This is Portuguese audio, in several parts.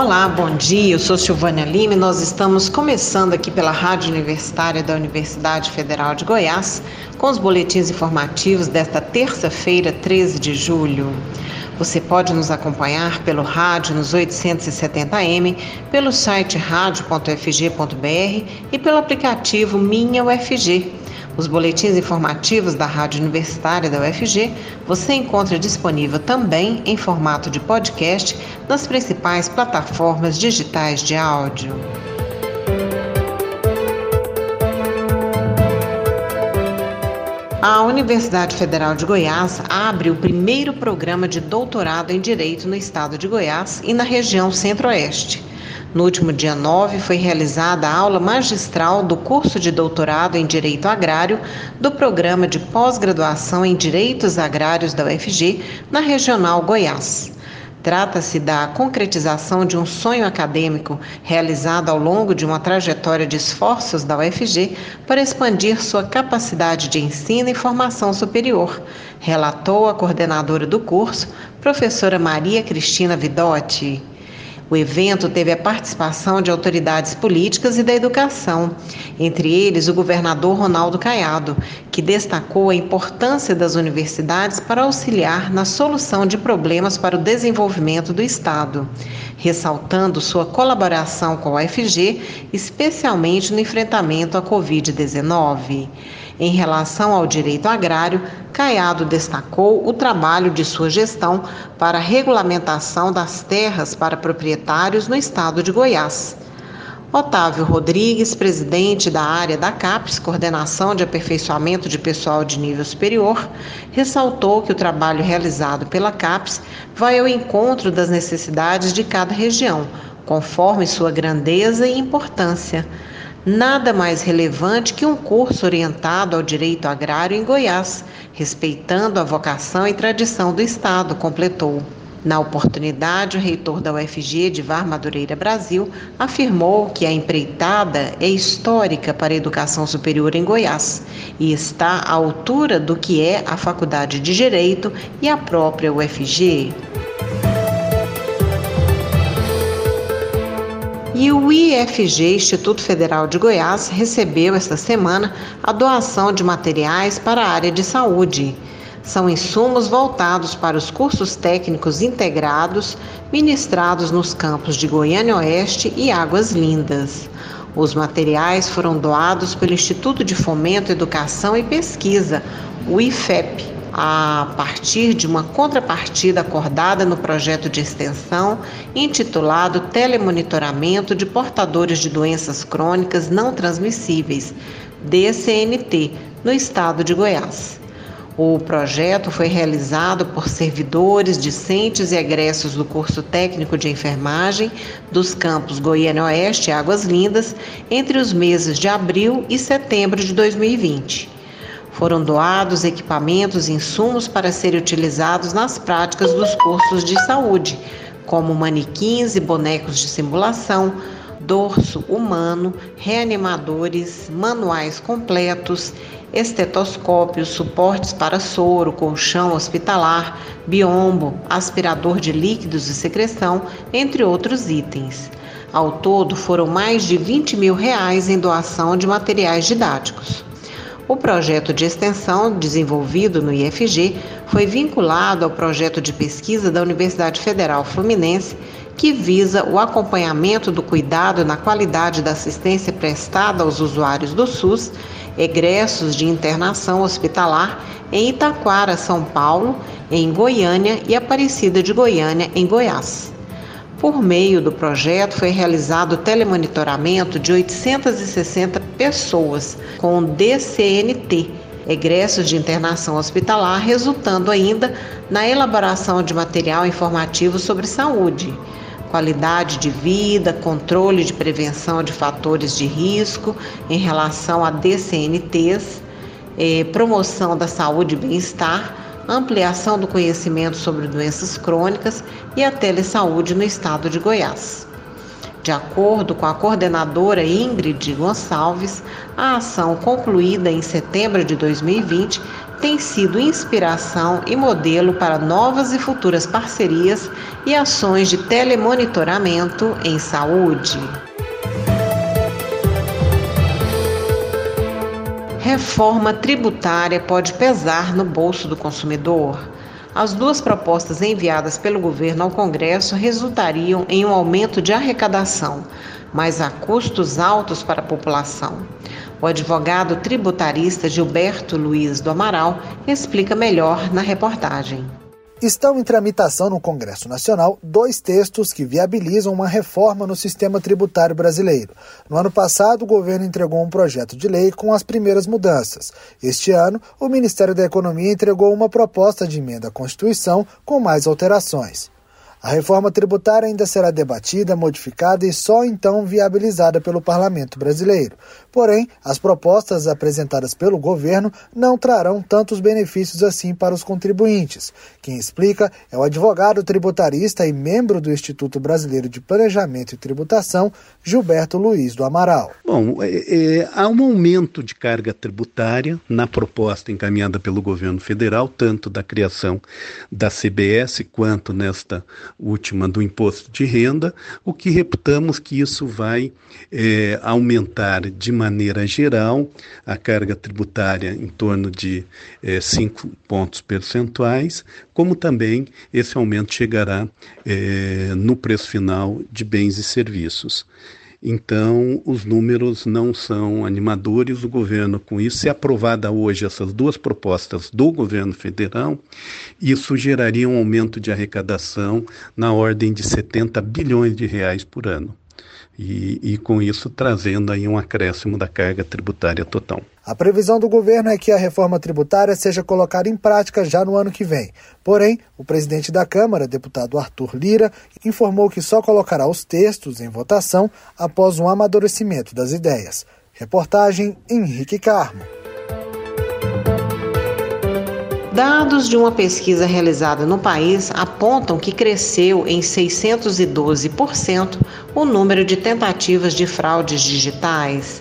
Olá, bom dia. Eu sou Silvânia Lima e nós estamos começando aqui pela Rádio Universitária da Universidade Federal de Goiás com os boletins informativos desta terça-feira, 13 de julho. Você pode nos acompanhar pelo rádio nos 870m, pelo site radio.fg.br e pelo aplicativo Minha UFG. Os boletins informativos da Rádio Universitária da UFG você encontra disponível também em formato de podcast nas principais plataformas digitais de áudio. A Universidade Federal de Goiás abre o primeiro programa de doutorado em Direito no estado de Goiás e na região Centro-Oeste. No último dia 9, foi realizada a aula magistral do curso de doutorado em Direito Agrário do Programa de Pós-Graduação em Direitos Agrários da UFG, na Regional Goiás. Trata-se da concretização de um sonho acadêmico realizado ao longo de uma trajetória de esforços da UFG para expandir sua capacidade de ensino e formação superior, relatou a coordenadora do curso, professora Maria Cristina Vidotti. O evento teve a participação de autoridades políticas e da educação, entre eles o governador Ronaldo Caiado, que destacou a importância das universidades para auxiliar na solução de problemas para o desenvolvimento do Estado, ressaltando sua colaboração com a UFG, especialmente no enfrentamento à Covid-19. Em relação ao direito agrário, Caiado destacou o trabalho de sua gestão para a regulamentação das terras para proprietários no estado de Goiás. Otávio Rodrigues, presidente da área da CAPES, Coordenação de Aperfeiçoamento de Pessoal de Nível Superior, ressaltou que o trabalho realizado pela CAPES vai ao encontro das necessidades de cada região, conforme sua grandeza e importância nada mais relevante que um curso orientado ao direito agrário em Goiás, respeitando a vocação e tradição do Estado, completou. Na oportunidade, o reitor da UFG, Edvar Madureira Brasil, afirmou que a empreitada é histórica para a educação superior em Goiás e está à altura do que é a Faculdade de Direito e a própria UFG. E o IFG, Instituto Federal de Goiás, recebeu esta semana a doação de materiais para a área de saúde. São insumos voltados para os cursos técnicos integrados ministrados nos campos de Goiânia Oeste e Águas Lindas. Os materiais foram doados pelo Instituto de Fomento, Educação e Pesquisa, o IFEP a partir de uma contrapartida acordada no projeto de extensão intitulado Telemonitoramento de Portadores de Doenças Crônicas Não Transmissíveis, DCNT, no estado de Goiás. O projeto foi realizado por servidores, discentes e egressos do curso técnico de enfermagem dos campos Goiânia Oeste e Águas Lindas entre os meses de abril e setembro de 2020. Foram doados equipamentos e insumos para serem utilizados nas práticas dos cursos de saúde, como manequins e bonecos de simulação, dorso humano, reanimadores, manuais completos, estetoscópios, suportes para soro, colchão hospitalar, biombo, aspirador de líquidos e secreção, entre outros itens. Ao todo, foram mais de 20 mil reais em doação de materiais didáticos. O projeto de extensão desenvolvido no IFG foi vinculado ao projeto de pesquisa da Universidade Federal Fluminense, que visa o acompanhamento do cuidado na qualidade da assistência prestada aos usuários do SUS, egressos de internação hospitalar em Itaquara, São Paulo, em Goiânia e Aparecida de Goiânia, em Goiás. Por meio do projeto, foi realizado o telemonitoramento de 860 pessoas com DCNT, egressos de internação hospitalar, resultando ainda na elaboração de material informativo sobre saúde, qualidade de vida, controle de prevenção de fatores de risco em relação a DCNTs, eh, promoção da saúde e bem-estar ampliação do conhecimento sobre doenças crônicas e a telesaúde no estado de Goiás. De acordo com a coordenadora Ingrid Gonçalves, a ação concluída em setembro de 2020 tem sido inspiração e modelo para novas e futuras parcerias e ações de telemonitoramento em saúde. Reforma tributária pode pesar no bolso do consumidor. As duas propostas enviadas pelo governo ao Congresso resultariam em um aumento de arrecadação, mas a custos altos para a população. O advogado tributarista Gilberto Luiz do Amaral explica melhor na reportagem. Estão em tramitação no Congresso Nacional dois textos que viabilizam uma reforma no sistema tributário brasileiro. No ano passado, o governo entregou um projeto de lei com as primeiras mudanças. Este ano, o Ministério da Economia entregou uma proposta de emenda à Constituição com mais alterações. A reforma tributária ainda será debatida, modificada e só então viabilizada pelo parlamento brasileiro. Porém, as propostas apresentadas pelo governo não trarão tantos benefícios assim para os contribuintes. Quem explica é o advogado tributarista e membro do Instituto Brasileiro de Planejamento e Tributação, Gilberto Luiz do Amaral. Bom, é, é, há um aumento de carga tributária na proposta encaminhada pelo governo federal, tanto da criação da CBS quanto nesta última do imposto de renda, o que reputamos que isso vai é, aumentar de maneira geral a carga tributária em torno de 5 é, pontos percentuais, como também esse aumento chegará é, no preço final de bens e serviços. Então, os números não são animadores. O governo, com isso, se aprovada hoje essas duas propostas do governo federal, isso geraria um aumento de arrecadação na ordem de 70 bilhões de reais por ano e, e com isso trazendo aí um acréscimo da carga tributária total. A previsão do governo é que a reforma tributária seja colocada em prática já no ano que vem. Porém, o presidente da Câmara, deputado Arthur Lira, informou que só colocará os textos em votação após um amadurecimento das ideias. Reportagem Henrique Carmo. Dados de uma pesquisa realizada no país apontam que cresceu em 612% o número de tentativas de fraudes digitais.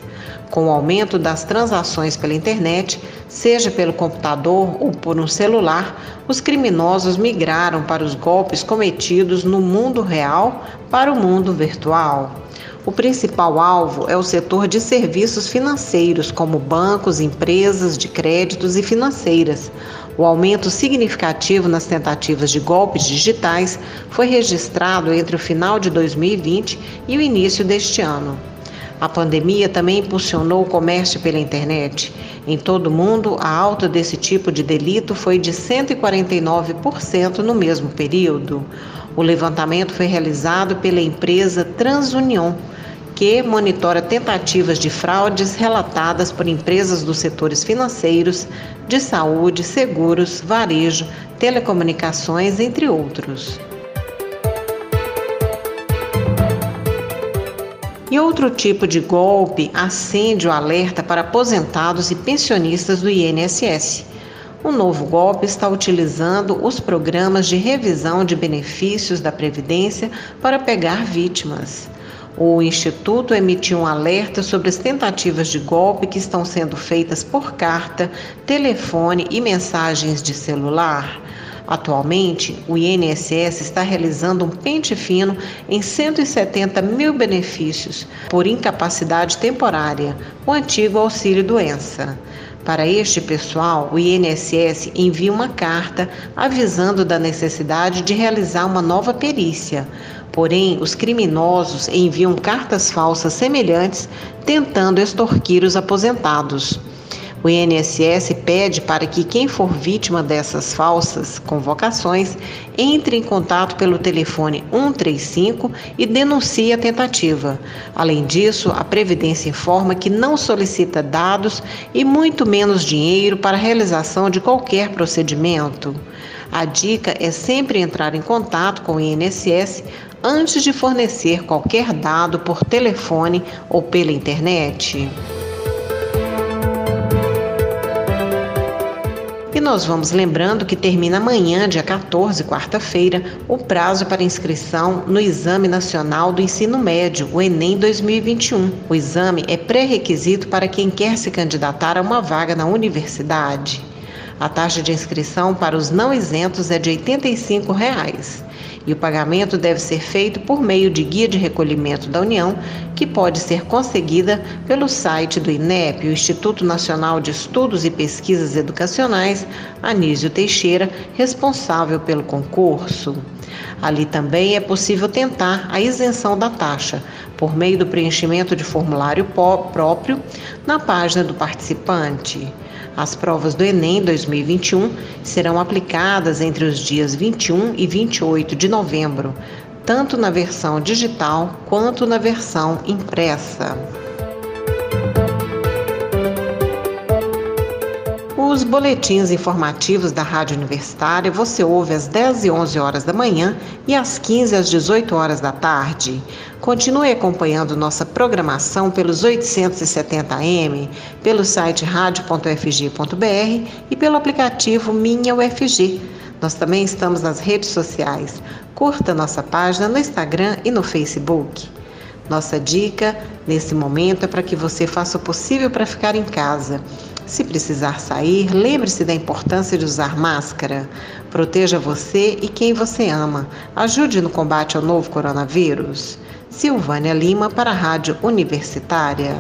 Com o aumento das transações pela internet, seja pelo computador ou por um celular, os criminosos migraram para os golpes cometidos no mundo real para o mundo virtual. O principal alvo é o setor de serviços financeiros, como bancos, empresas de créditos e financeiras, o aumento significativo nas tentativas de golpes digitais foi registrado entre o final de 2020 e o início deste ano. A pandemia também impulsionou o comércio pela internet. Em todo o mundo, a alta desse tipo de delito foi de 149% no mesmo período. O levantamento foi realizado pela empresa TransUnion que monitora tentativas de fraudes relatadas por empresas dos setores financeiros, de saúde, seguros, varejo, telecomunicações, entre outros. E outro tipo de golpe acende o alerta para aposentados e pensionistas do INSS. O novo golpe está utilizando os programas de revisão de benefícios da Previdência para pegar vítimas. O Instituto emitiu um alerta sobre as tentativas de golpe que estão sendo feitas por carta, telefone e mensagens de celular. Atualmente, o INSS está realizando um pente fino em 170 mil benefícios por incapacidade temporária, o antigo auxílio-doença. Para este pessoal, o INSS envia uma carta avisando da necessidade de realizar uma nova perícia. Porém, os criminosos enviam cartas falsas semelhantes, tentando extorquir os aposentados. O INSS pede para que quem for vítima dessas falsas convocações entre em contato pelo telefone 135 e denuncie a tentativa. Além disso, a Previdência informa que não solicita dados e muito menos dinheiro para a realização de qualquer procedimento. A dica é sempre entrar em contato com o INSS antes de fornecer qualquer dado por telefone ou pela internet. E nós vamos lembrando que termina amanhã, dia 14, quarta-feira, o prazo para inscrição no Exame Nacional do Ensino Médio, o Enem 2021. O exame é pré-requisito para quem quer se candidatar a uma vaga na universidade. A taxa de inscrição para os não isentos é de 85 reais e o pagamento deve ser feito por meio de guia de recolhimento da União, que pode ser conseguida pelo site do INEP, o Instituto Nacional de Estudos e Pesquisas Educacionais, Anísio Teixeira, responsável pelo concurso. Ali também é possível tentar a isenção da taxa, por meio do preenchimento de formulário próprio na página do participante. As provas do Enem 2021 serão aplicadas entre os dias 21 e 28 de novembro, tanto na versão digital quanto na versão impressa. Os boletins informativos da Rádio Universitária você ouve às 10 e 11 horas da manhã e às 15 às 18 horas da tarde. Continue acompanhando nossa programação pelos 870m, pelo site radio.fg.br e pelo aplicativo Minha UFG. Nós também estamos nas redes sociais. Curta nossa página no Instagram e no Facebook. Nossa dica nesse momento é para que você faça o possível para ficar em casa. Se precisar sair, lembre-se da importância de usar máscara. Proteja você e quem você ama. Ajude no combate ao novo coronavírus. Silvânia Lima para a Rádio Universitária.